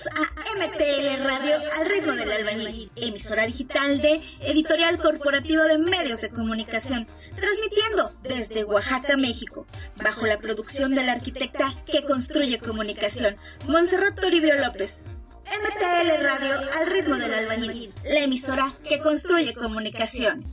Bienvenidos a MTL Radio al ritmo del albañil, emisora digital de Editorial Corporativo de Medios de Comunicación, transmitiendo desde Oaxaca, México, bajo la producción de la arquitecta que construye comunicación, Montserrat Toribio López. MTL Radio al ritmo del albañil, la emisora que construye comunicación.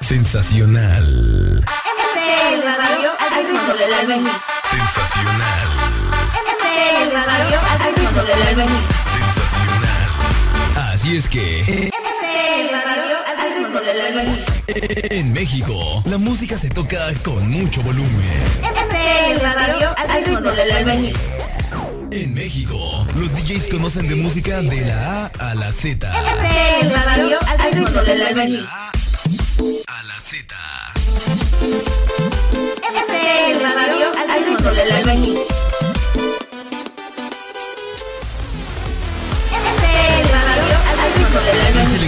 Sensacional. MTL Radio al ritmo del albañil. Sensacional. MTL Radio al ritmo del albañil. Sensacional. Así es que MTL Radio al ritmo del albañil. en México la música se toca con mucho volumen. MTL Radio al ritmo del albañil. En México los DJs conocen de música de la A a la Z. MTL Radio al ritmo del albañil. A la Z. MTL Radio al ritmo del albañil.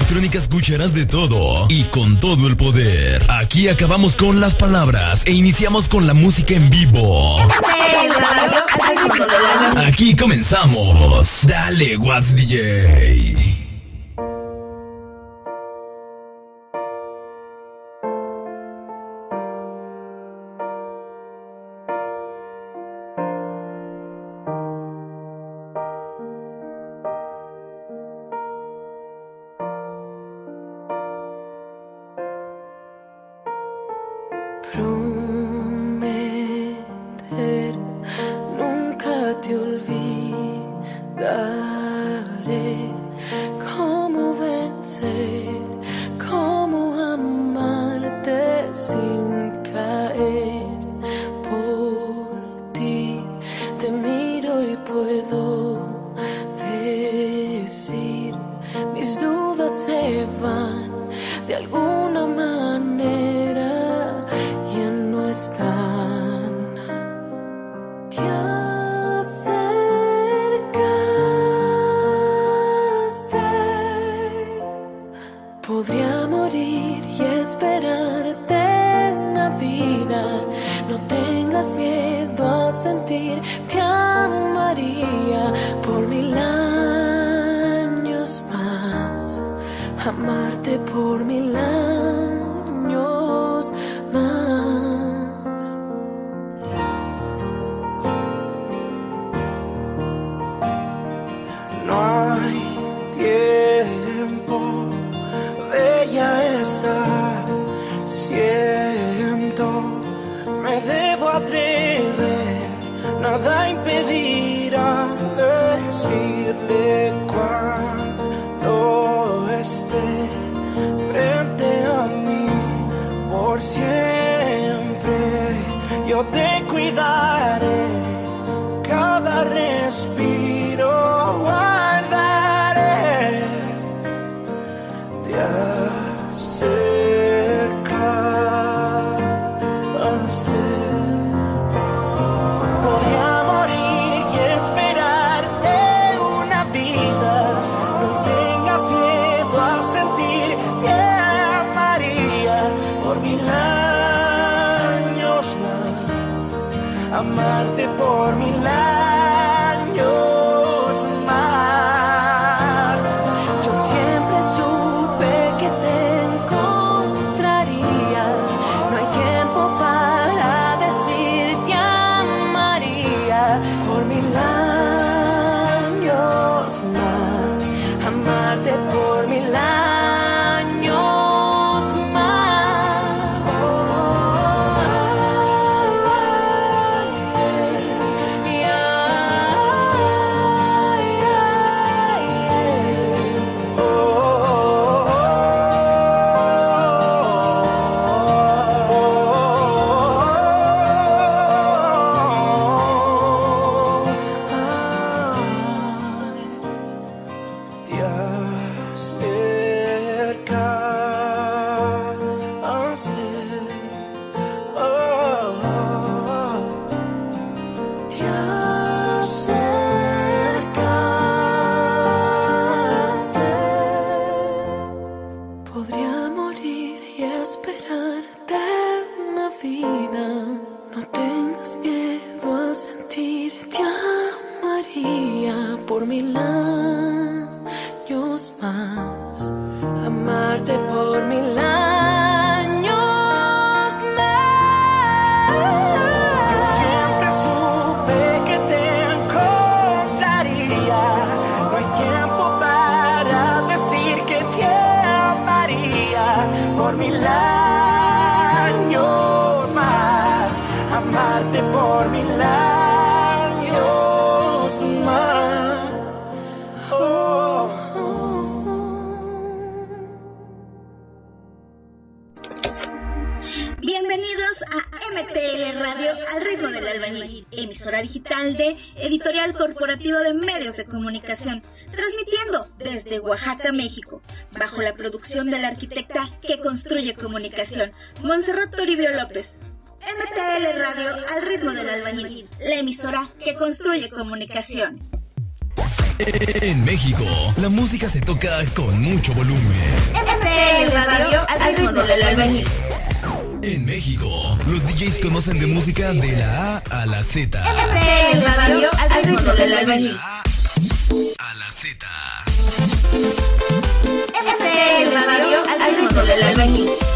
En albañil. electrónica escucharás de todo y con todo el poder. Aquí acabamos con las palabras e iniciamos con la música en vivo. Aquí comenzamos. Dale, What's DJ. Yo te cuidaré por mil emisora digital de Editorial Corporativo de Medios de Comunicación, transmitiendo desde Oaxaca, México, bajo la producción de la arquitecta que construye comunicación, Montserrat Toribio López. MTL Radio al ritmo del albañil, la emisora que construye comunicación. En México, la música se toca con mucho volumen. MTL Radio al ritmo del albañil. En México, los DJs conocen de música de la A a la Z. MTL Radio al ritmo del albañil. A la Z. MTL Radio al ritmo del albañil.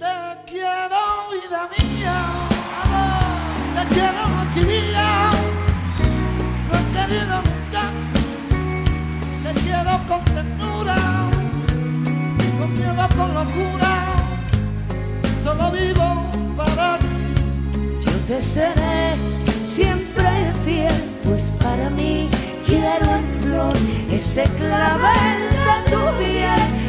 Te quiero, vida mía. Te quiero día. No he querido nunca. Te quiero con ternura. Con miedo, con locura. Solo vivo para ti. Yo te seré siempre fiel, pues para mí quiero en flor ese clavel de tu piel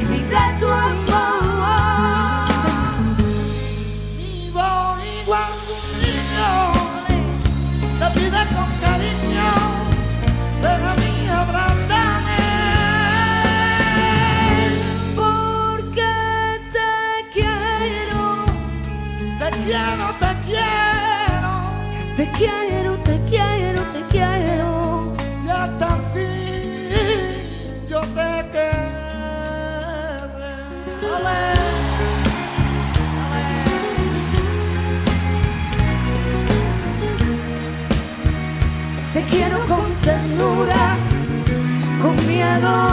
con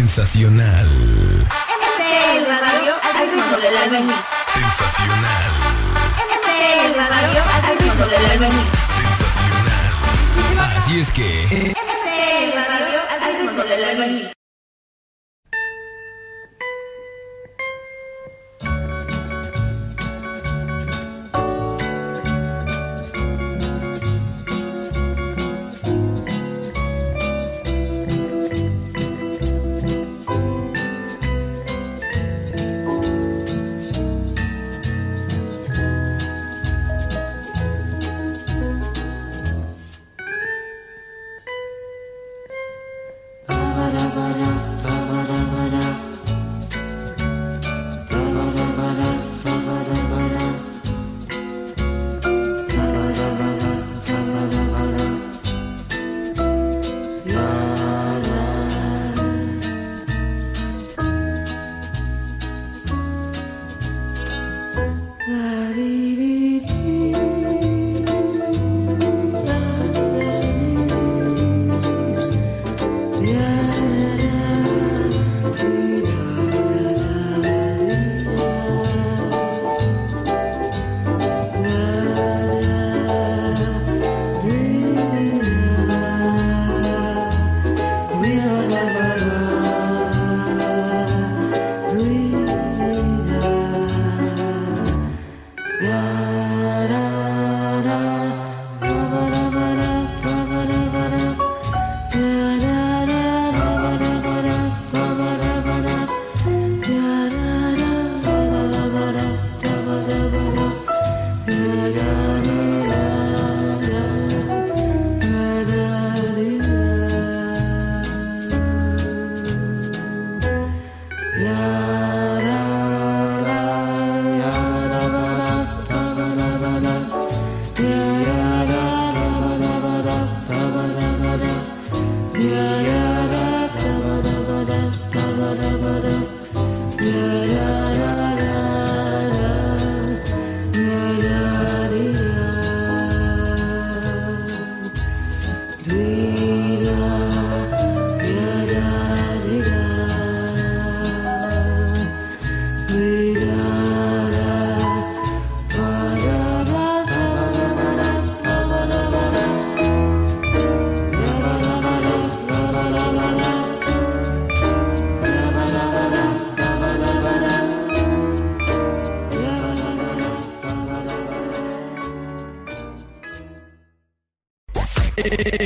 Sensacional. MTL Radio al ritmo del albañil. Sensacional. MTL Radio al ritmo del albañil. Sensacional. Así es que. MTL Radio al ritmo del albañil.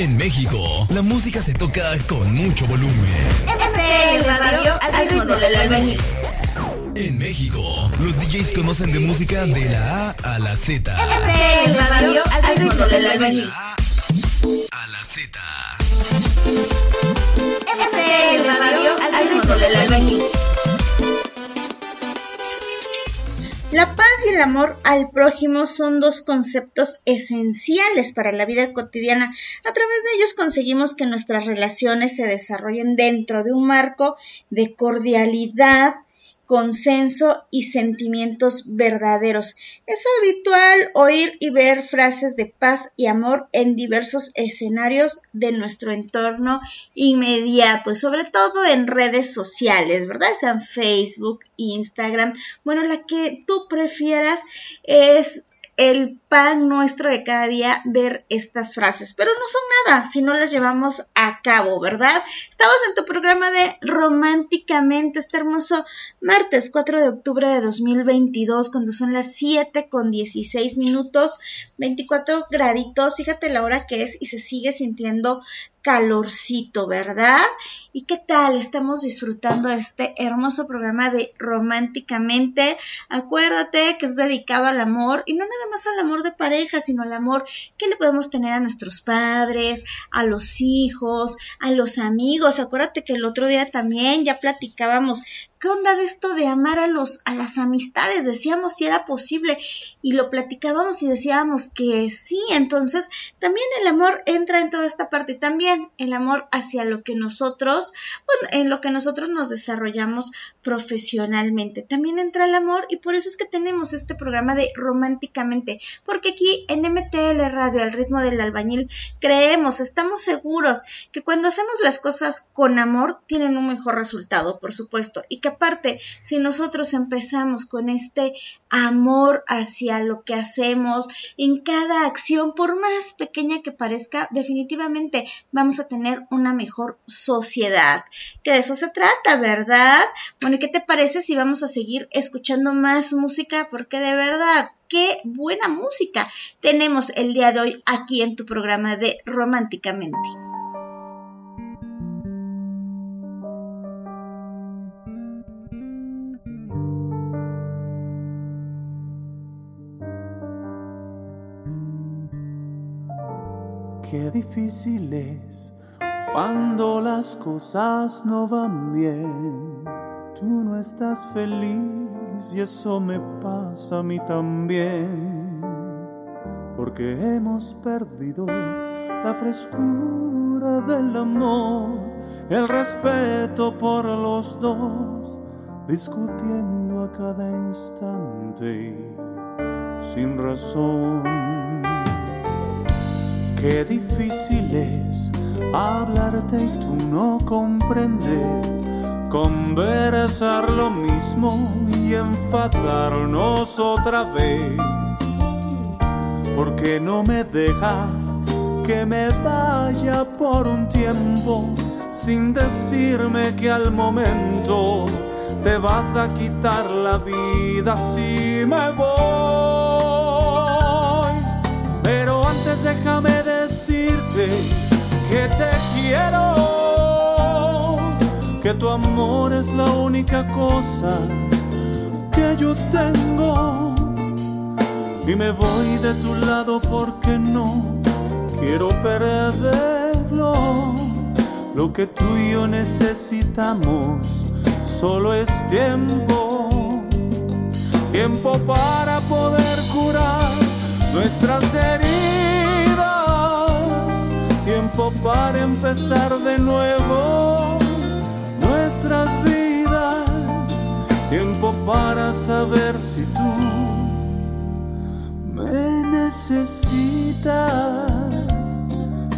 En México, la música se toca con mucho volumen. MTL Radio al ritmo del albañil. En México, los DJs conocen de música de la A a la Z. MTL Radio al ritmo del albañil. A la Z. MTL Radio al ritmo del albañil. La paz y el amor al prójimo son dos conceptos esenciales para la vida cotidiana. A través de ellos conseguimos que nuestras relaciones se desarrollen dentro de un marco de cordialidad, consenso y sentimientos verdaderos. Es habitual oír y ver frases de paz y amor en diversos escenarios de nuestro entorno inmediato y sobre todo en redes sociales, ¿verdad? Sean Facebook, Instagram. Bueno, la que tú prefieras es el pan nuestro de cada día ver estas frases, pero no son nada si no las llevamos a cabo, ¿verdad? Estamos en tu programa de Románticamente, este hermoso martes 4 de octubre de 2022, cuando son las 7 con 16 minutos, 24 graditos, fíjate la hora que es y se sigue sintiendo calorcito, ¿verdad? ¿Y qué tal? Estamos disfrutando este hermoso programa de Románticamente. Acuérdate que es dedicado al amor y no nada más al amor de pareja, sino al amor que le podemos tener a nuestros padres, a los hijos, a los amigos. Acuérdate que el otro día también ya platicábamos ¿qué onda de esto de amar a los a las amistades? Decíamos si era posible y lo platicábamos y decíamos que sí, entonces también el amor entra en toda esta parte, también el amor hacia lo que nosotros, bueno, en lo que nosotros nos desarrollamos profesionalmente. También entra el amor y por eso es que tenemos este programa de románticamente, porque aquí en MTL Radio al ritmo del albañil creemos, estamos seguros que cuando hacemos las cosas con amor tienen un mejor resultado, por supuesto, y que aparte, si nosotros empezamos con este amor hacia lo que hacemos en cada acción, por más pequeña que parezca, definitivamente vamos a tener una mejor sociedad. Que de eso se trata, ¿verdad? Bueno, ¿y qué te parece si vamos a seguir escuchando más música? Porque de verdad, qué buena música tenemos el día de hoy aquí en tu programa de Románticamente. Qué difícil es cuando las cosas no van bien. Tú no estás feliz y eso me pasa a mí también. Porque hemos perdido la frescura del amor, el respeto por los dos, discutiendo a cada instante sin razón. Qué difícil es hablarte y tú no comprender, conversar lo mismo y enfadarnos otra vez. Porque no me dejas que me vaya por un tiempo sin decirme que al momento te vas a quitar la vida si me voy. Pero antes déjame decirte que te quiero, que tu amor es la única cosa que yo tengo. Y me voy de tu lado porque no quiero perderlo. Lo que tú y yo necesitamos solo es tiempo, tiempo para poder curar nuestras heridas, tiempo para empezar de nuevo nuestras vidas, tiempo para saber si tú me necesitas,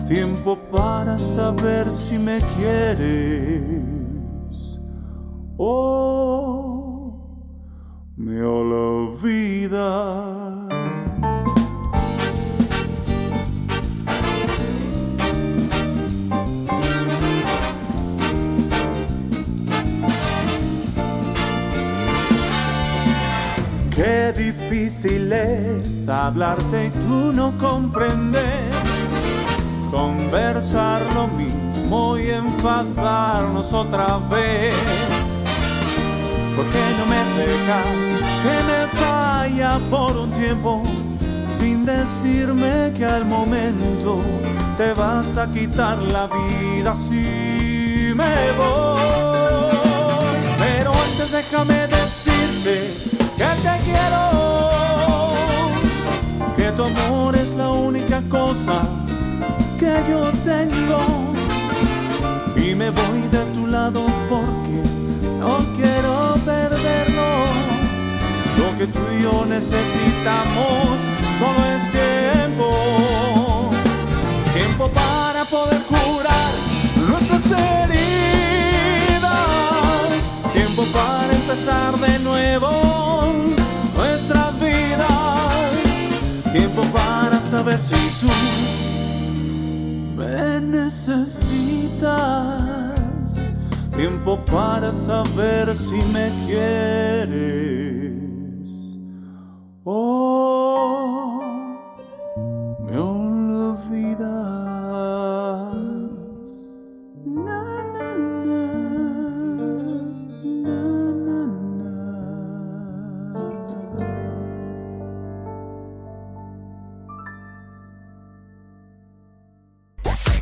tiempo para saber si me quieres. Oh, me olvidas. Difícil hablarte y tú no comprender, conversar lo mismo y enfadarnos otra vez. ¿Por qué no me dejas que me vaya por un tiempo sin decirme que al momento te vas a quitar la vida si me voy? Pero antes déjame decirte que te quiero, tu amor es la única cosa que yo tengo. Y me voy de tu lado porque no quiero perderlo. Lo que tú y yo necesitamos solo es tiempo. Tiempo para poder curar nuestras heridas. Tiempo para empezar de nuevo nuestras vidas. Tiempo para saber si tú me necesitas. Tiempo para saber si me quieres. Oh,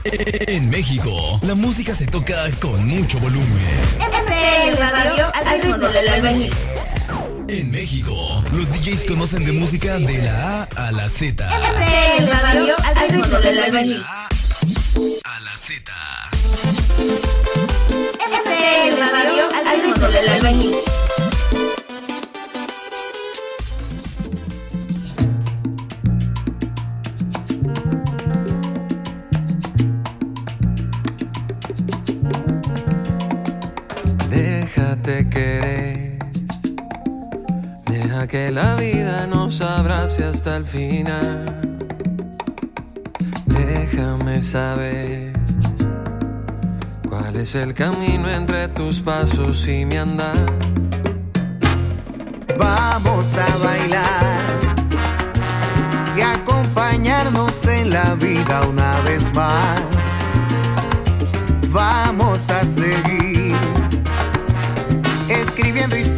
En México, la música se toca con mucho volumen. MTL Radio al ritmo del albañil. En México, los DJs conocen de música de la A a la Z. MTL Radio al ritmo del albañil. A la Z. MTL Radio al ritmo del albañil. Que la vida nos abrace hasta el final. Déjame saber cuál es el camino entre tus pasos y mi andar. Vamos a bailar y acompañarnos en la vida una vez más. Vamos a seguir escribiendo historias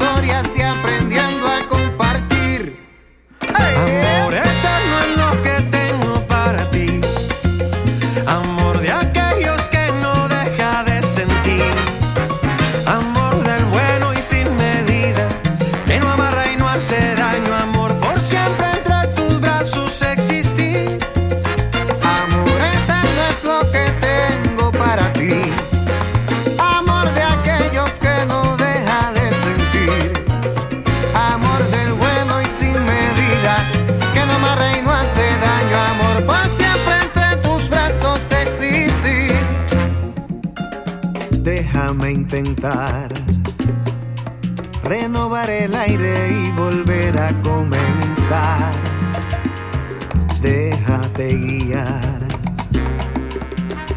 Déjate guiar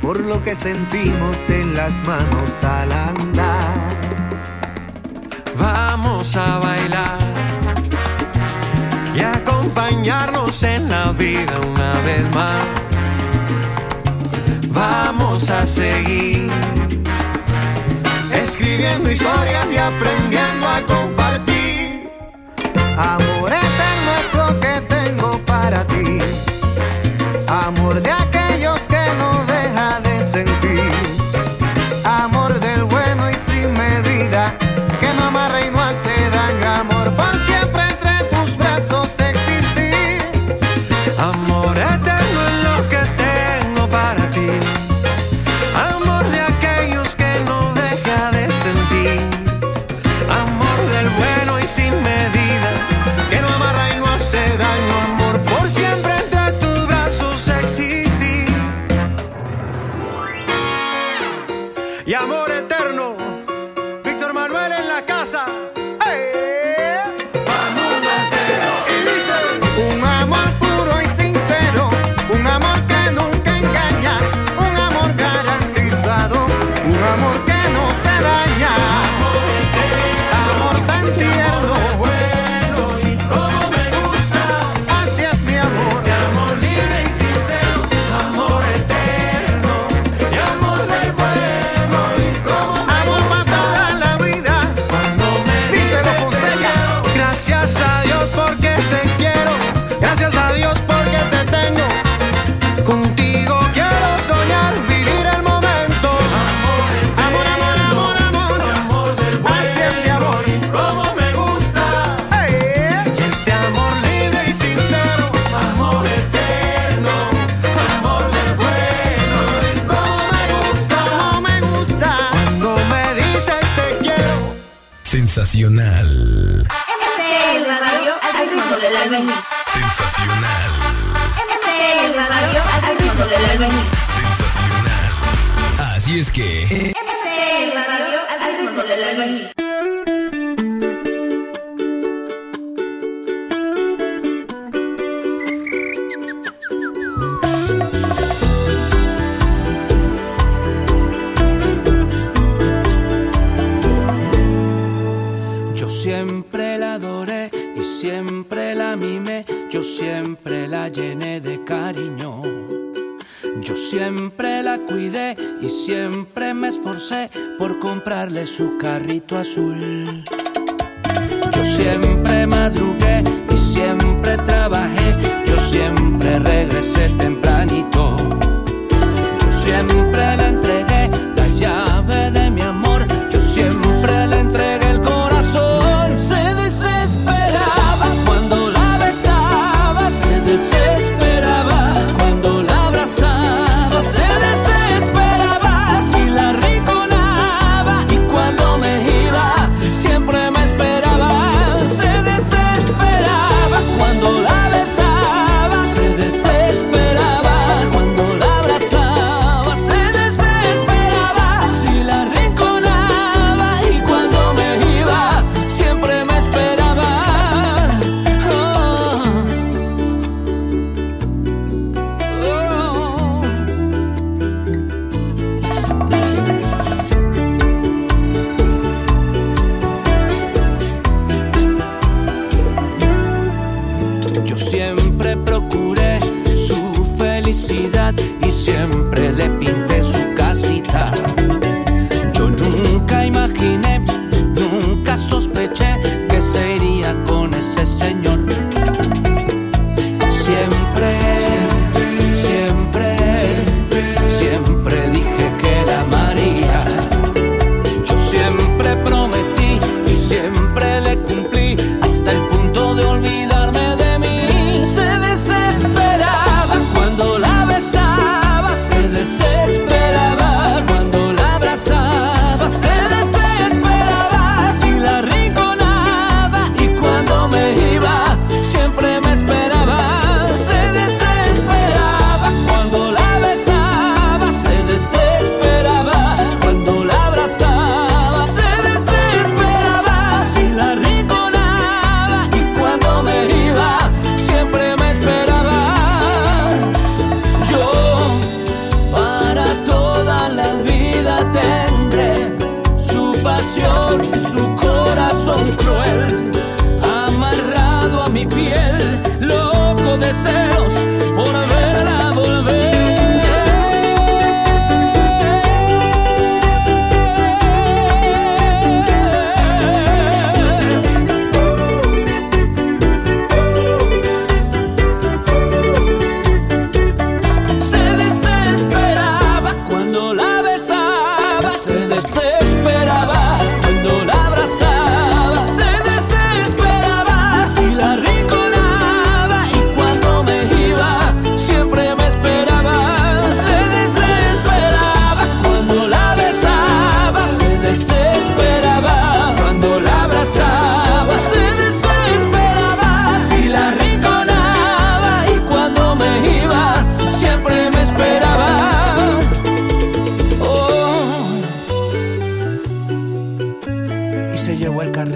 por lo que sentimos en las manos al andar. Vamos a bailar y acompañarnos en la vida una vez más. Vamos a seguir escribiendo historias y aprendiendo a compartir. Amor eterno es lo que tengo para ti. Amor de aquellos que no Sensacional. MTL Radio al ritmo del albañil. Sensacional. MTL Radio al ritmo del albañil. Sensacional. Así es que. MTL Radio al ritmo del albañil. Cuidé y siempre me esforcé por comprarle su carrito azul. Yo siempre madrugué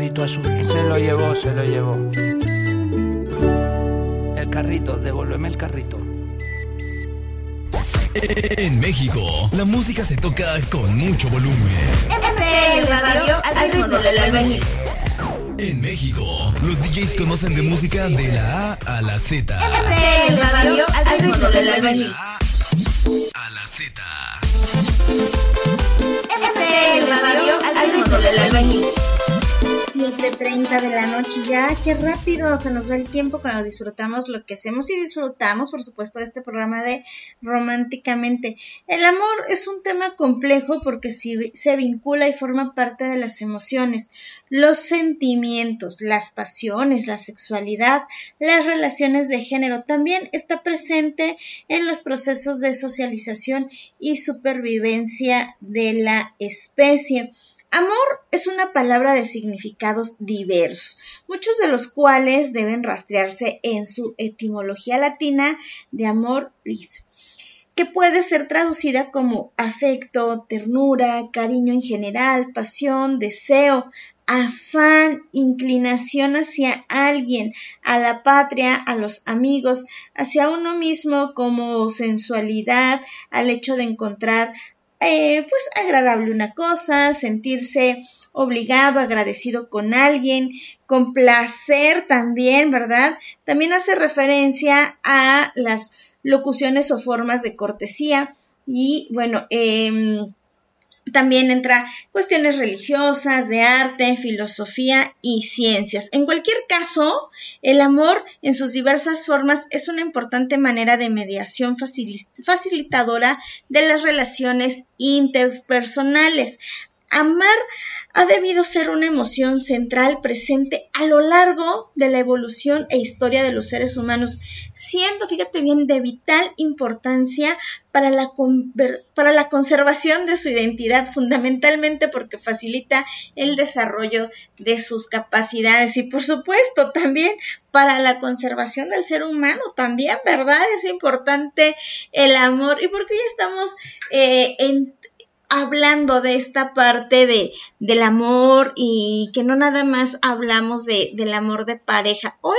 carrito azul. Se lo llevó, se lo llevó. El carrito, devuélveme el carrito. En México, la música se toca con mucho volumen. MTL Radio al ritmo del albañil. En México, los DJs conocen de música de la A a la Z. MTL Radio al ritmo del albañil. A la Z. MTL Radio al ritmo del albañil. 7.30 de la noche ya, qué rápido se nos va el tiempo cuando disfrutamos lo que hacemos y disfrutamos, por supuesto, de este programa de Románticamente. El amor es un tema complejo porque se vincula y forma parte de las emociones, los sentimientos, las pasiones, la sexualidad, las relaciones de género. También está presente en los procesos de socialización y supervivencia de la especie. Amor es una palabra de significados diversos, muchos de los cuales deben rastrearse en su etimología latina de amor ris, que puede ser traducida como afecto, ternura, cariño en general, pasión, deseo, afán, inclinación hacia alguien, a la patria, a los amigos, hacia uno mismo como sensualidad, al hecho de encontrar eh, pues agradable una cosa, sentirse obligado, agradecido con alguien, con placer también, ¿verdad? También hace referencia a las locuciones o formas de cortesía y bueno, em, también entra cuestiones religiosas, de arte, filosofía y ciencias. En cualquier caso, el amor en sus diversas formas es una importante manera de mediación facili- facilitadora de las relaciones interpersonales. Amar ha debido ser una emoción central presente a lo largo de la evolución e historia de los seres humanos, siendo, fíjate bien, de vital importancia para la, para la conservación de su identidad, fundamentalmente porque facilita el desarrollo de sus capacidades y, por supuesto, también para la conservación del ser humano, también, ¿verdad? Es importante el amor y porque hoy estamos eh, en hablando de esta parte de, del amor y que no nada más hablamos de, del amor de pareja. Hoy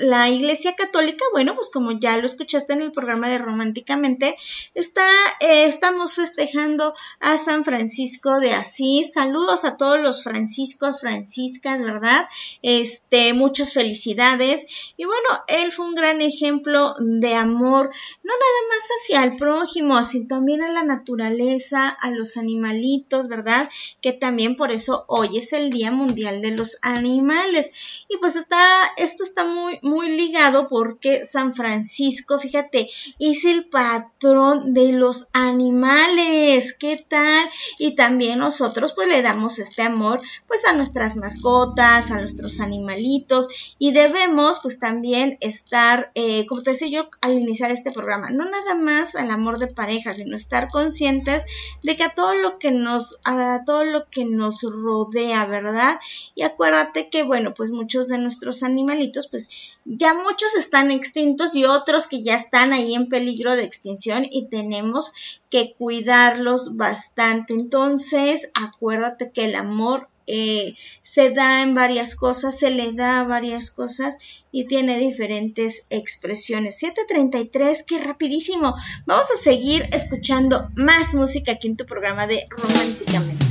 la Iglesia Católica, bueno, pues como ya lo escuchaste en el programa de Románticamente, está, eh, estamos festejando a San Francisco de Asís. Saludos a todos los franciscos, franciscas, ¿verdad? Este, muchas felicidades. Y bueno, él fue un gran ejemplo de amor, no nada más hacia el prójimo, sino también a la naturaleza, a los animalitos, ¿verdad? Que también por eso hoy es el Día Mundial de los Animales. Y pues está, esto está muy, muy ligado porque San Francisco, fíjate, es el patrón de los animales. ¿Qué tal? Y también nosotros pues le damos este amor pues a nuestras mascotas, a nuestros animalitos y debemos pues también estar, eh, como te decía yo al iniciar este programa, no nada más al amor de pareja, sino estar conscientes de que a todo lo que nos, a todo lo que nos rodea, ¿verdad? Y acuérdate que bueno, pues muchos de nuestros animalitos pues ya muchos están extintos y otros que ya están ahí en peligro de extinción y tenemos que cuidarlos bastante. Entonces, acuérdate que el amor eh, se da en varias cosas, se le da a varias cosas y tiene diferentes expresiones. 7.33, qué rapidísimo. Vamos a seguir escuchando más música aquí en tu programa de Románticamente.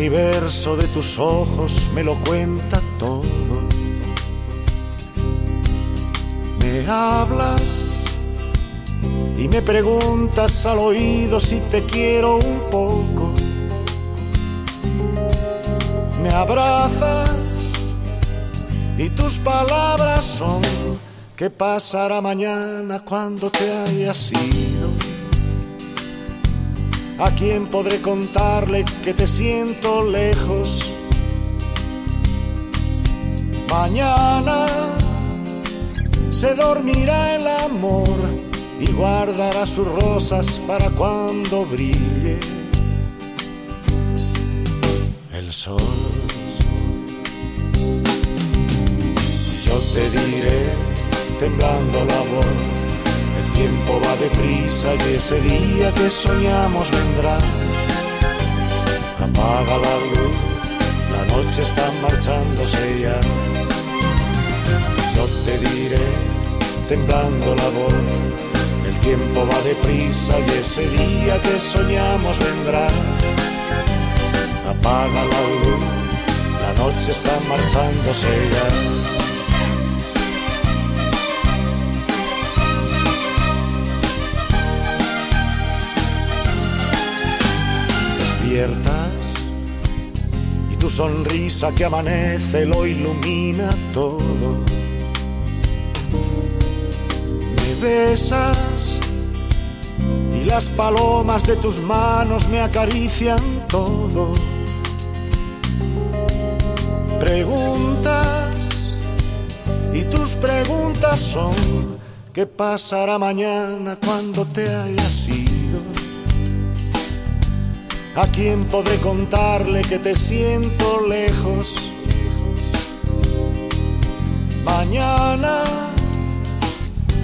Universo de tus ojos me lo cuenta todo. Me hablas y me preguntas al oído si te quiero un poco. Me abrazas y tus palabras son ¿qué pasará mañana cuando te hayas ido? ¿A quién podré contarle que te siento lejos? Mañana se dormirá el amor y guardará sus rosas para cuando brille el sol. Yo te diré, temblando la voz, tiempo va deprisa y ese día que soñamos vendrá. Apaga la luz, la noche está marchándose ya. Yo te diré, temblando la voz, el tiempo va deprisa y ese día que soñamos vendrá. Apaga la luz, la noche está marchándose ya. Y tu sonrisa que amanece lo ilumina todo. Me besas y las palomas de tus manos me acarician todo. Preguntas y tus preguntas son ¿qué pasará mañana cuando te hayas ido? ¿A quién podré contarle que te siento lejos? Mañana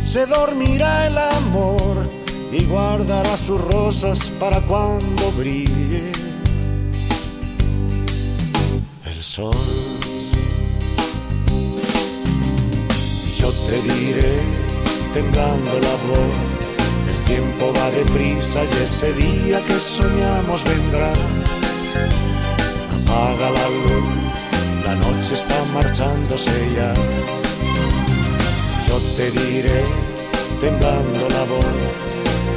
se dormirá el amor y guardará sus rosas para cuando brille el sol. Yo te diré, temblando la voz, tiempo va deprisa y ese día que soñamos vendrá. Apaga la luz, la noche está marchándose ya. Yo te diré, temblando la voz,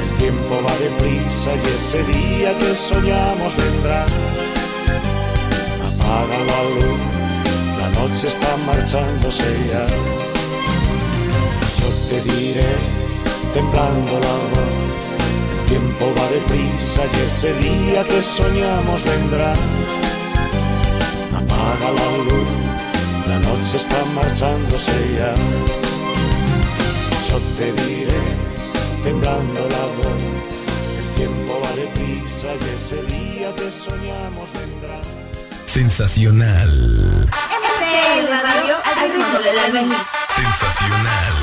el tiempo va deprisa y ese día que soñamos vendrá. Apaga la luz, la noche está marchándose ya. Yo te diré, temblando la voz. El tiempo va deprisa y ese día que soñamos vendrá. Apaga la luz, la noche está marchándose ya. Yo te diré, temblando la voz. El tiempo va deprisa y ese día que soñamos vendrá. Sensacional. MTL Radio al ritmo del albañil. Sensacional.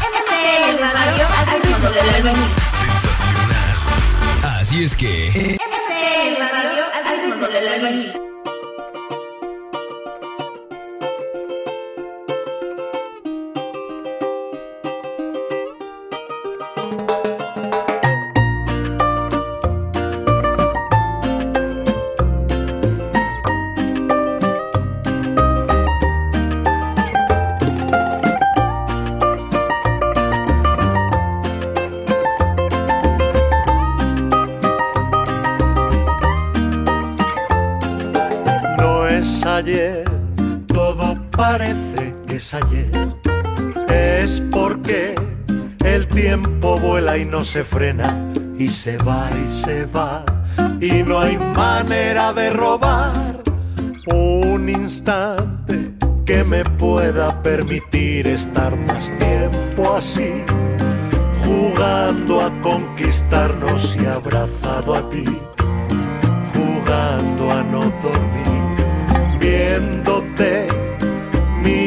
MPL Radio al ritmo del albañil. Sensacional. Así es que. MPL Radio al ritmo del albañil. Parece que es ayer. Es porque el tiempo vuela y no se frena y se va y se va y no hay manera de robar un instante que me pueda permitir estar más tiempo así, jugando a conquistarnos y abrazado a ti, jugando a no dormir, viéndote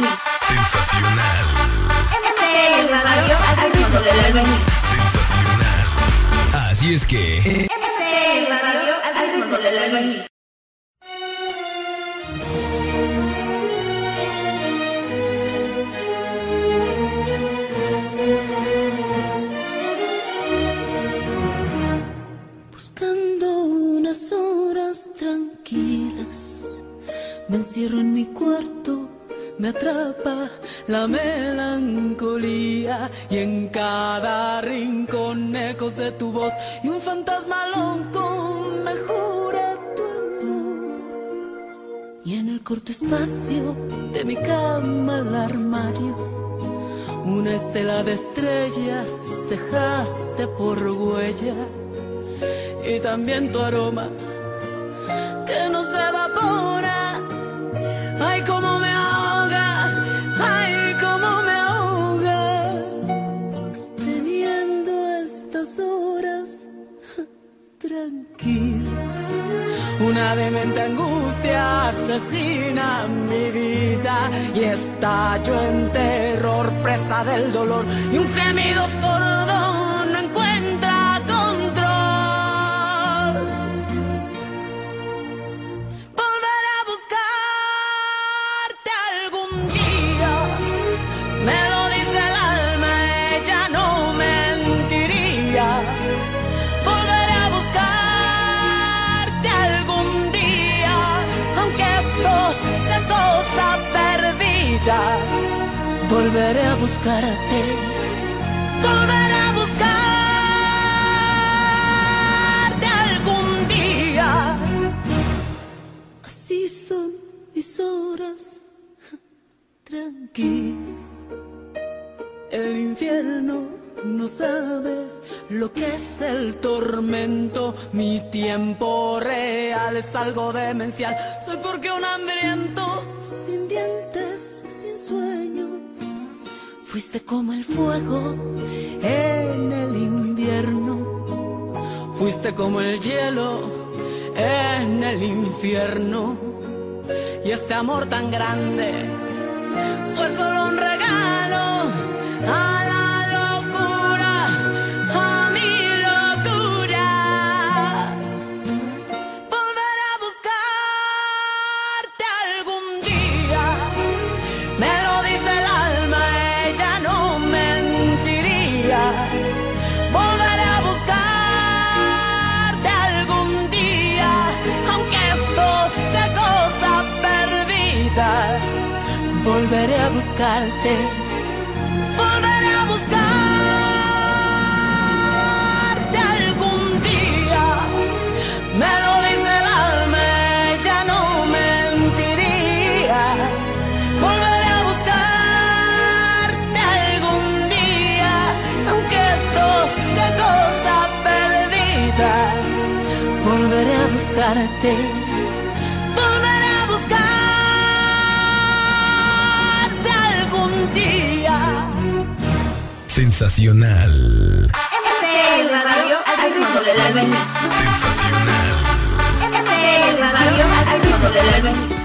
Sensacional. MTL Radio al ritmo del albañil. Sensacional. Así es que... MTL Radio al ritmo del albañil. Buscando unas horas tranquilas, me encierro en mi cuarto, me atrapa la melancolía y en cada rincón ecos de tu voz y un fantasma loco me jura tu amor. Y en el corto espacio de mi cama al armario, una estela de estrellas dejaste por huella y también tu aroma que no se evapora. Una demente angustia asesina mi vida. Y estallo en terror, presa del dolor y un gemido sordo Volveré a buscarte, volveré a buscarte algún día. Así son mis horas tranquilas. El infierno no sabe lo que es el tormento. Mi tiempo real es algo demencial. Soy porque un hambriento sin dientes. Fuiste como el fuego en el invierno. Fuiste como el hielo en el infierno. Y este amor tan grande fue solo un regalo a Volveré a buscarte algún día. Me lo dice el alma, ella no mentiría. Volveré a buscarte algún día, aunque esto sea cosa perdida. Volveré a buscarte. Sensacional. MTL Radio al ritmo del albañil. Sensacional. MTL Radio al ritmo del albañil.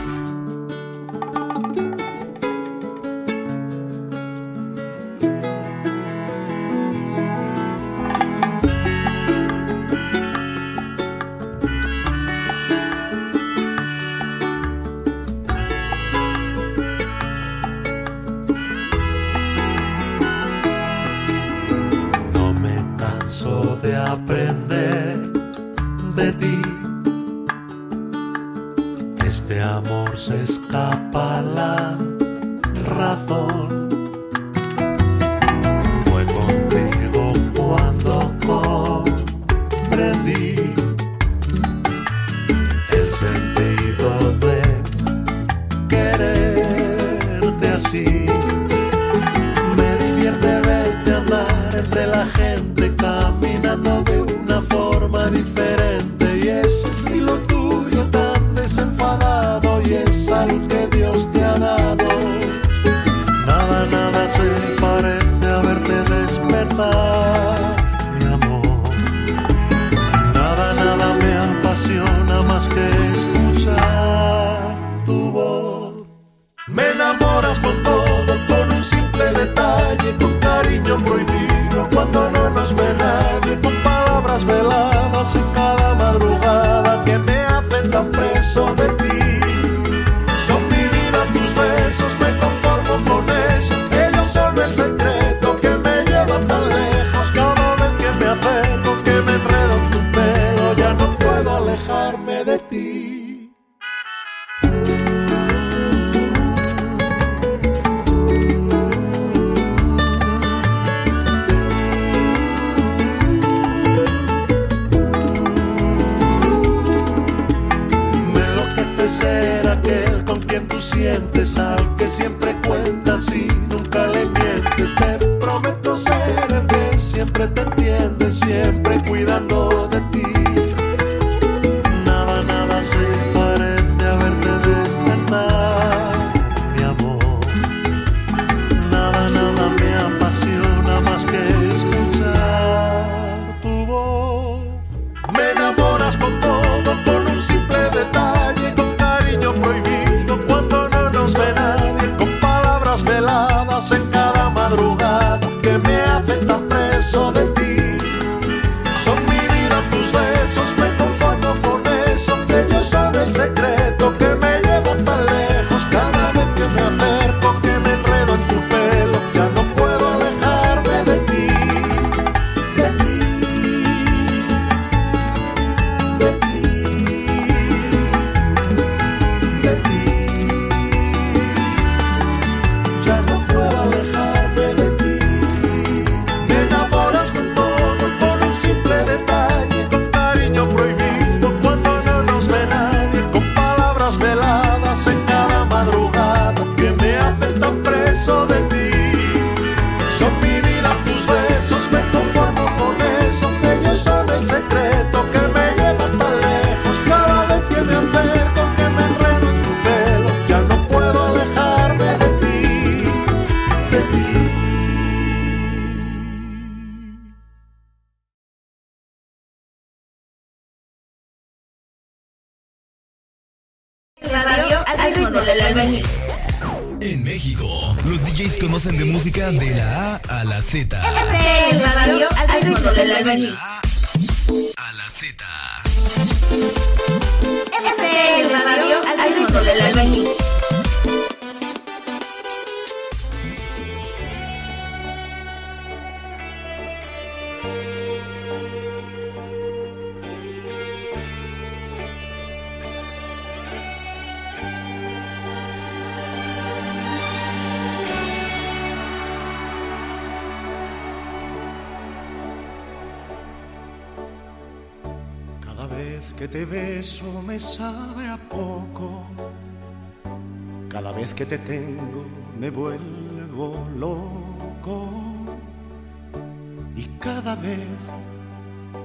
Z.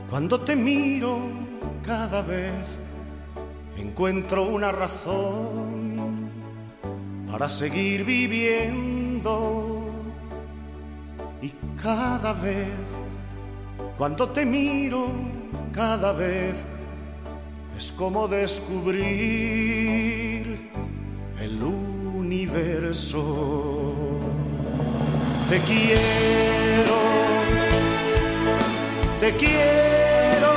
cuando te miro, cada vez encuentro una razón para seguir viviendo. Y cada vez, cuando te miro, cada vez es como descubrir el universo. Te quiero te quiero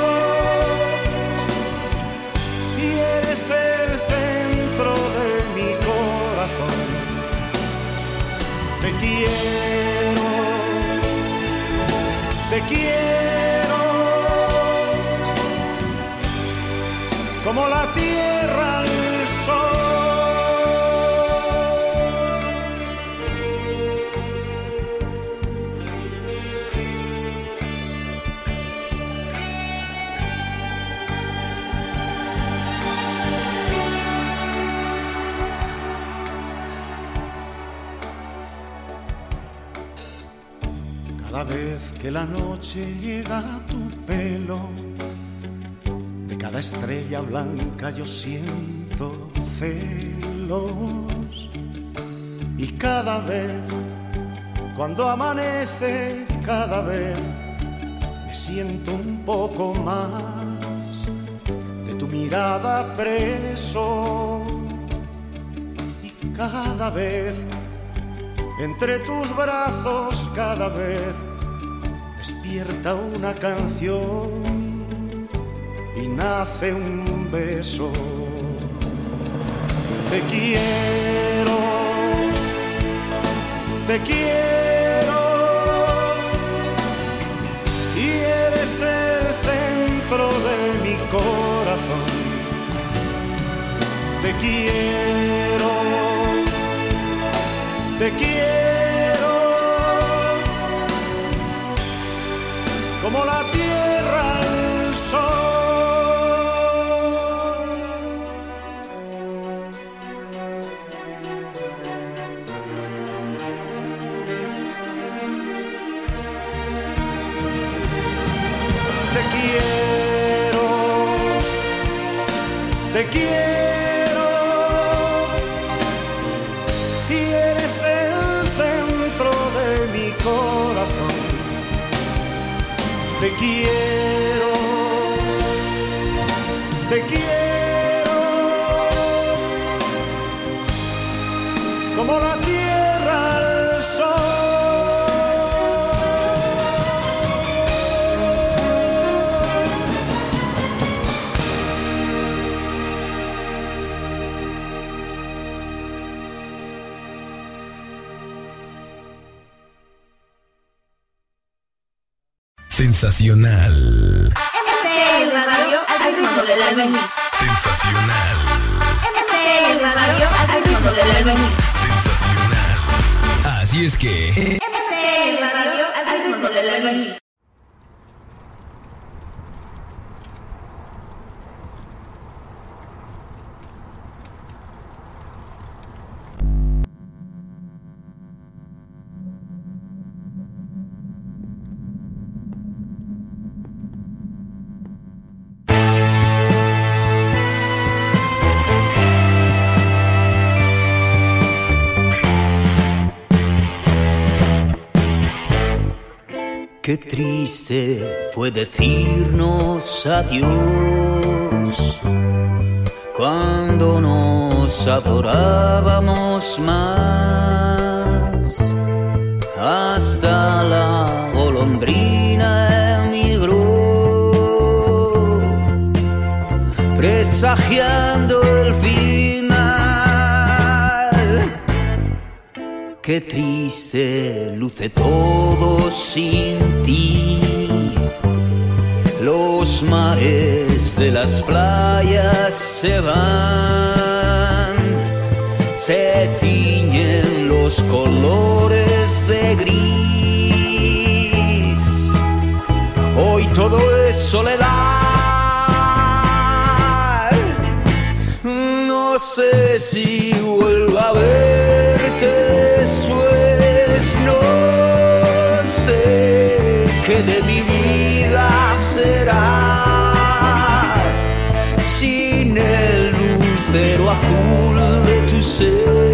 y eres el centro de mi corazón. Te quiero, te quiero como la tierra. Cada vez que la noche llega a tu pelo, de cada estrella blanca yo siento celos. Y cada vez, cuando amanece, cada vez me siento un poco más de tu mirada preso. Y cada vez entre tus brazos cada vez despierta una canción y nace un beso. Te quiero, te quiero y eres el centro de mi corazón. Te quiero, te quiero. la tierra. Sensacional. MTL Radio al ritmo del albañil. Sensacional. MTL Radio al ritmo del albañil. Sensacional. Así es que. MTL Radio al ritmo del albañil. Fue decirnos adiós cuando nos adorábamos más. Hasta la golondrina emigró, presagiando el final. Qué triste luce todo sin ti. Los mares de las playas se van, se tiñen los colores de gris. Hoy todo es soledad. Sé si vuelvo a verte después, no sé qué de mi vida será. Sin el lucero azul de tu ser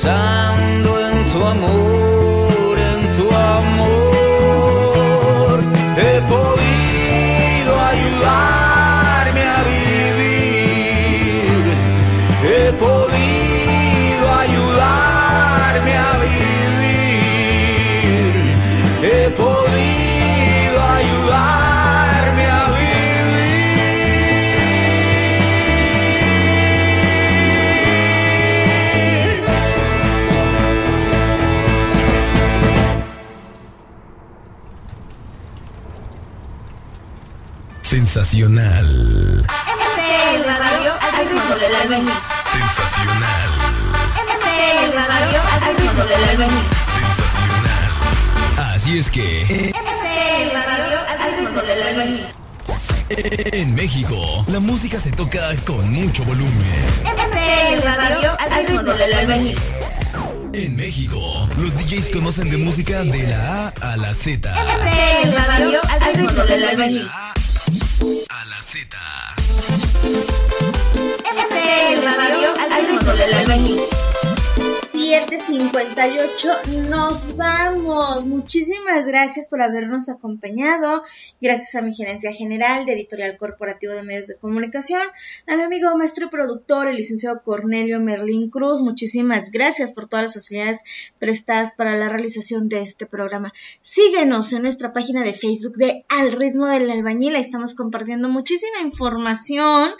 que mucho volumen. MTL Radio al ritmo del albañil. En México, los DJs conocen de música de la A a la Z. MTL Radio al ritmo del albañil. A la Z. MTL Radio al ritmo del albañil. 758, nos vamos. Muchísimas gracias por habernos acompañado. Gracias a mi gerencia general de Editorial Corporativo de Medios de Comunicación, a mi amigo maestro y productor, el licenciado Cornelio Merlín Cruz. Muchísimas gracias por todas las facilidades prestadas para la realización de este programa. Síguenos en nuestra página de Facebook de Al ritmo del albañil. Ahí estamos compartiendo muchísima información.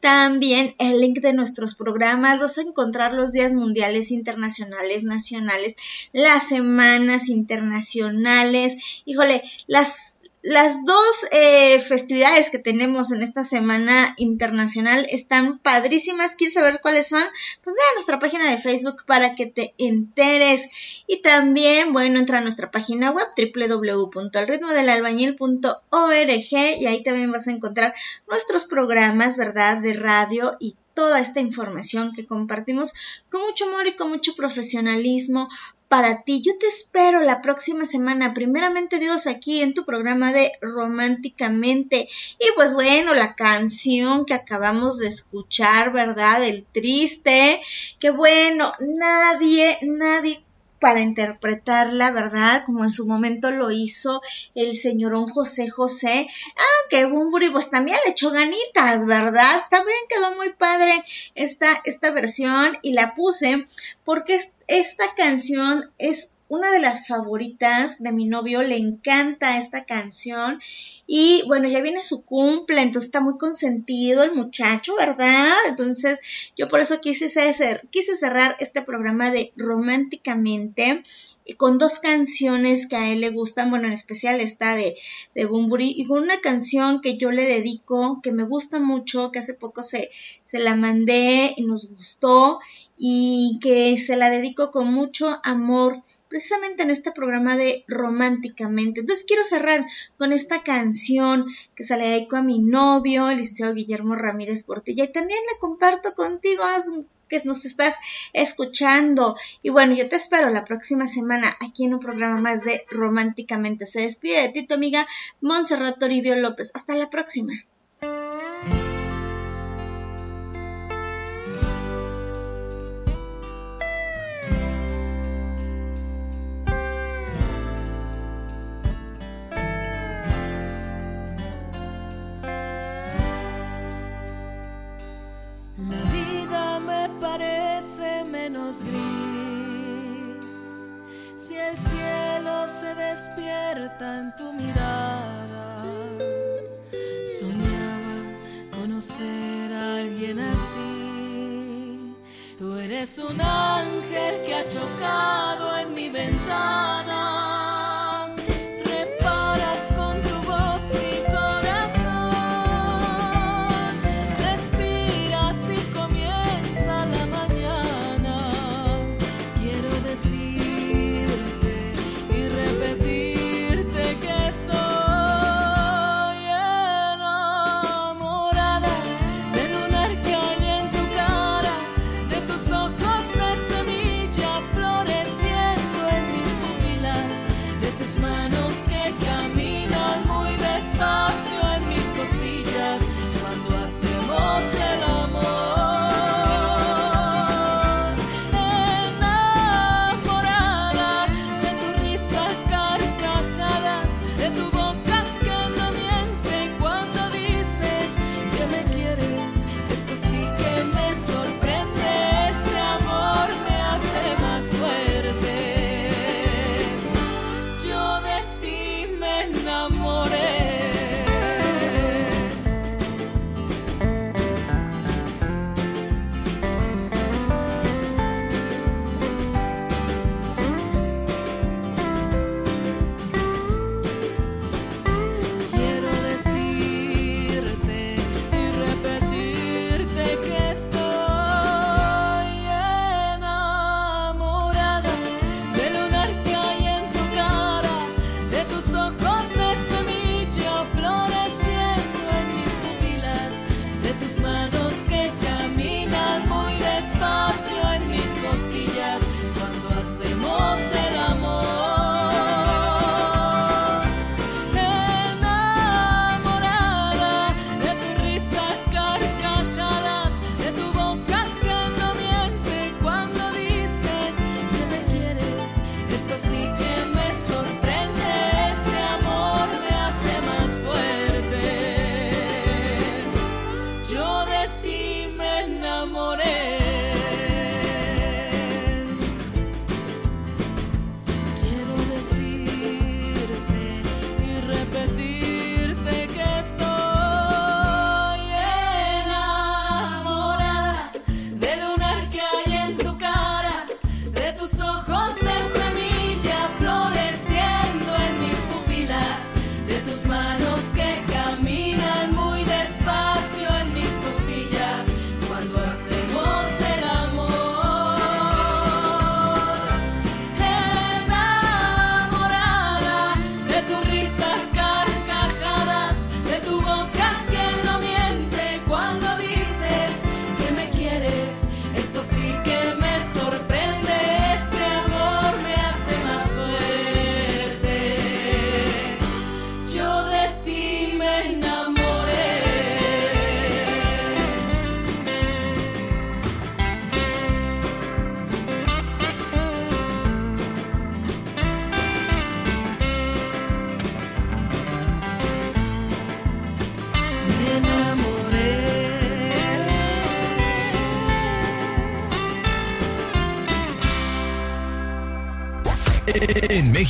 También el link de nuestros programas. Vas a encontrar los días mundiales internacionales nacionales, las semanas internacionales. Híjole, las las dos eh, festividades que tenemos en esta semana internacional están padrísimas. ¿Quieres saber cuáles son? Pues ve a nuestra página de Facebook para que te enteres. Y también, bueno, entra a nuestra página web www.alritmodelalbañil.org y ahí también vas a encontrar nuestros programas, ¿verdad? De radio y toda esta información que compartimos con mucho amor y con mucho profesionalismo para ti. Yo te espero la próxima semana, primeramente Dios, aquí en tu programa de Románticamente. Y pues bueno, la canción que acabamos de escuchar, ¿verdad? El triste, que bueno, nadie, nadie para interpretarla, ¿verdad? Como en su momento lo hizo el señorón José José. Ah, que Bumburi pues también le echó ganitas, ¿verdad? También quedó muy padre esta, esta versión y la puse porque esta canción es una de las favoritas de mi novio, le encanta esta canción y bueno, ya viene su cumple, entonces está muy consentido el muchacho, ¿verdad? Entonces yo por eso quise, hacer, quise cerrar este programa de Románticamente con dos canciones que a él le gustan, bueno, en especial esta de, de y con una canción que yo le dedico, que me gusta mucho, que hace poco se, se la mandé y nos gustó, y que se la dedico con mucho amor precisamente en este programa de Románticamente. Entonces quiero cerrar con esta canción que se le dedico a mi novio, licenciado Guillermo Ramírez Portilla, y también la comparto contigo que nos estás escuchando. Y bueno, yo te espero la próxima semana aquí en un programa más de Románticamente. Se despide de ti tu amiga Montserrat Toribio López. Hasta la próxima. Gris si el cielo se despierta en tu mirada. Soñaba conocer a alguien así. Tú eres un ángel que ha chocado en mi ventana.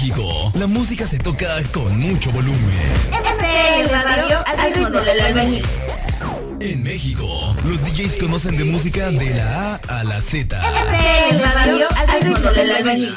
México, la música se toca con mucho volumen. MTL Radio al ritmo del albañil. En México, los DJs conocen de música de la A a la Z. MTL Radio al ritmo del albañil.